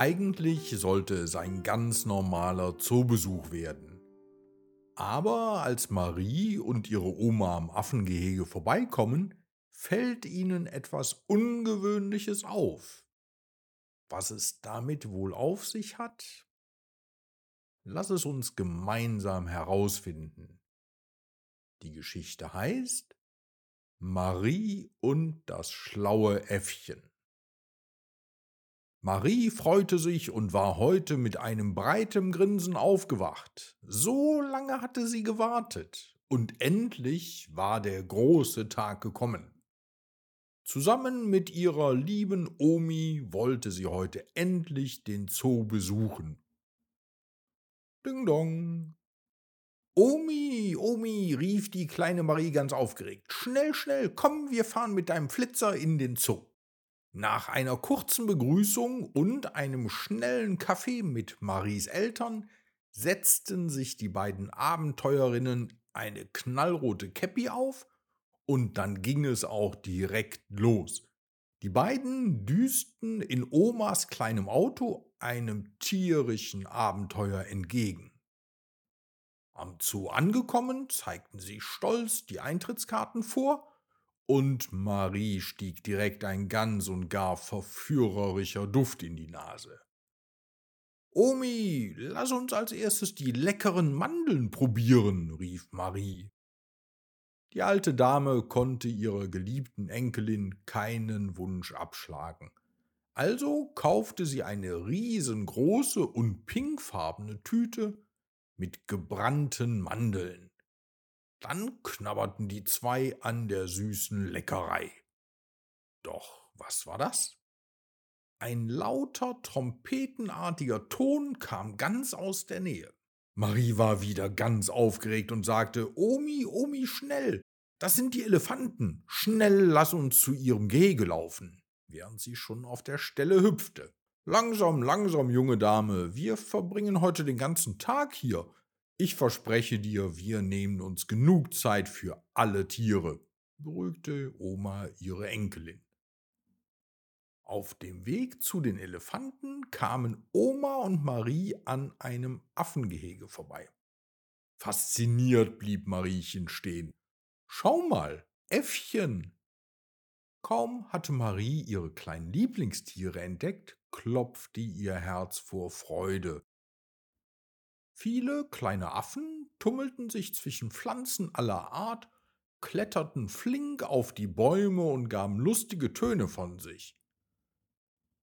Eigentlich sollte es ein ganz normaler Zoobesuch werden. Aber als Marie und ihre Oma am Affengehege vorbeikommen, fällt ihnen etwas Ungewöhnliches auf. Was es damit wohl auf sich hat? Lass es uns gemeinsam herausfinden. Die Geschichte heißt Marie und das schlaue Äffchen. Marie freute sich und war heute mit einem breiten Grinsen aufgewacht. So lange hatte sie gewartet, und endlich war der große Tag gekommen. Zusammen mit ihrer lieben Omi wollte sie heute endlich den Zoo besuchen. Ding dong. Omi, Omi, rief die kleine Marie ganz aufgeregt. Schnell, schnell, komm, wir fahren mit deinem Flitzer in den Zoo. Nach einer kurzen Begrüßung und einem schnellen Kaffee mit Maries Eltern setzten sich die beiden Abenteuerinnen eine knallrote Käppi auf und dann ging es auch direkt los. Die beiden düsten in Omas kleinem Auto einem tierischen Abenteuer entgegen. Am Zoo angekommen, zeigten sie stolz die Eintrittskarten vor und Marie stieg direkt ein ganz und gar verführerischer Duft in die Nase. Omi, lass uns als erstes die leckeren Mandeln probieren, rief Marie. Die alte Dame konnte ihrer geliebten Enkelin keinen Wunsch abschlagen. Also kaufte sie eine riesengroße und pinkfarbene Tüte mit gebrannten Mandeln. Dann knabberten die zwei an der süßen Leckerei. Doch was war das? Ein lauter, trompetenartiger Ton kam ganz aus der Nähe. Marie war wieder ganz aufgeregt und sagte, Omi, Omi, schnell, das sind die Elefanten, schnell lass uns zu ihrem Gehege laufen, während sie schon auf der Stelle hüpfte. Langsam, langsam, junge Dame, wir verbringen heute den ganzen Tag hier. Ich verspreche dir, wir nehmen uns genug Zeit für alle Tiere, beruhigte Oma ihre Enkelin. Auf dem Weg zu den Elefanten kamen Oma und Marie an einem Affengehege vorbei. Fasziniert blieb Mariechen stehen. Schau mal, Äffchen! Kaum hatte Marie ihre kleinen Lieblingstiere entdeckt, klopfte ihr Herz vor Freude. Viele kleine Affen tummelten sich zwischen Pflanzen aller Art, kletterten flink auf die Bäume und gaben lustige Töne von sich.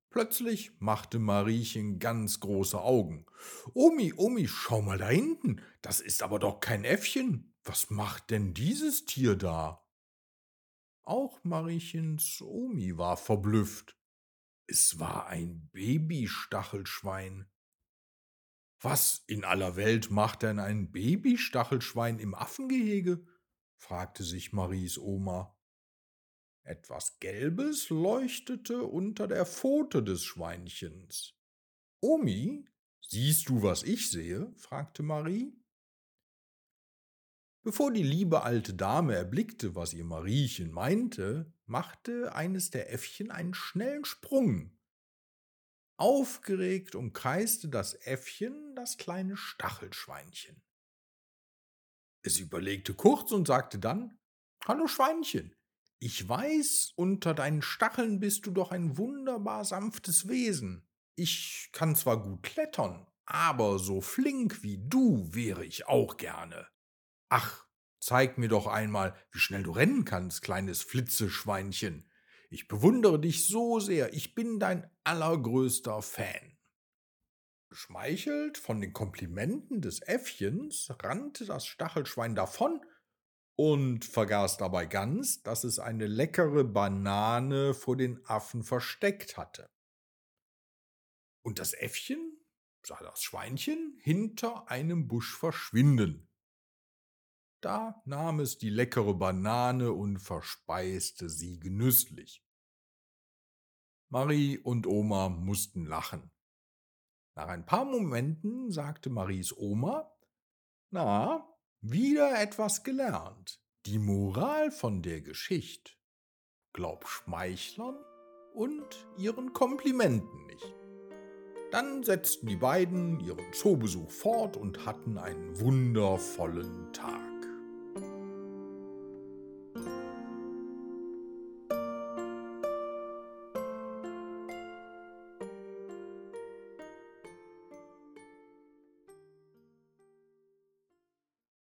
Plötzlich machte Mariechen ganz große Augen. Omi, Omi, schau mal da hinten, das ist aber doch kein Äffchen. Was macht denn dieses Tier da? Auch Mariechens Omi war verblüfft. Es war ein Babystachelschwein. Was in aller Welt macht denn ein Babystachelschwein im Affengehege? fragte sich Maries Oma. Etwas Gelbes leuchtete unter der Pfote des Schweinchens. Omi, siehst du, was ich sehe? fragte Marie. Bevor die liebe alte Dame erblickte, was ihr Mariechen meinte, machte eines der Äffchen einen schnellen Sprung Aufgeregt umkreiste das Äffchen das kleine Stachelschweinchen. Es überlegte kurz und sagte dann Hallo Schweinchen, ich weiß, unter deinen Stacheln bist du doch ein wunderbar sanftes Wesen. Ich kann zwar gut klettern, aber so flink wie du wäre ich auch gerne. Ach, zeig mir doch einmal, wie schnell du rennen kannst, kleines Flitzeschweinchen. Ich bewundere dich so sehr, ich bin dein allergrößter Fan. Geschmeichelt von den Komplimenten des Äffchens rannte das Stachelschwein davon und vergaß dabei ganz, dass es eine leckere Banane vor den Affen versteckt hatte. Und das Äffchen sah das Schweinchen hinter einem Busch verschwinden. Da nahm es die leckere Banane und verspeiste sie genüsslich. Marie und Oma mussten lachen. Nach ein paar Momenten sagte Maries Oma, Na, wieder etwas gelernt. Die Moral von der Geschichte. Glaub Schmeichlern und ihren Komplimenten nicht. Dann setzten die beiden ihren Zoobesuch fort und hatten einen wundervollen Tag.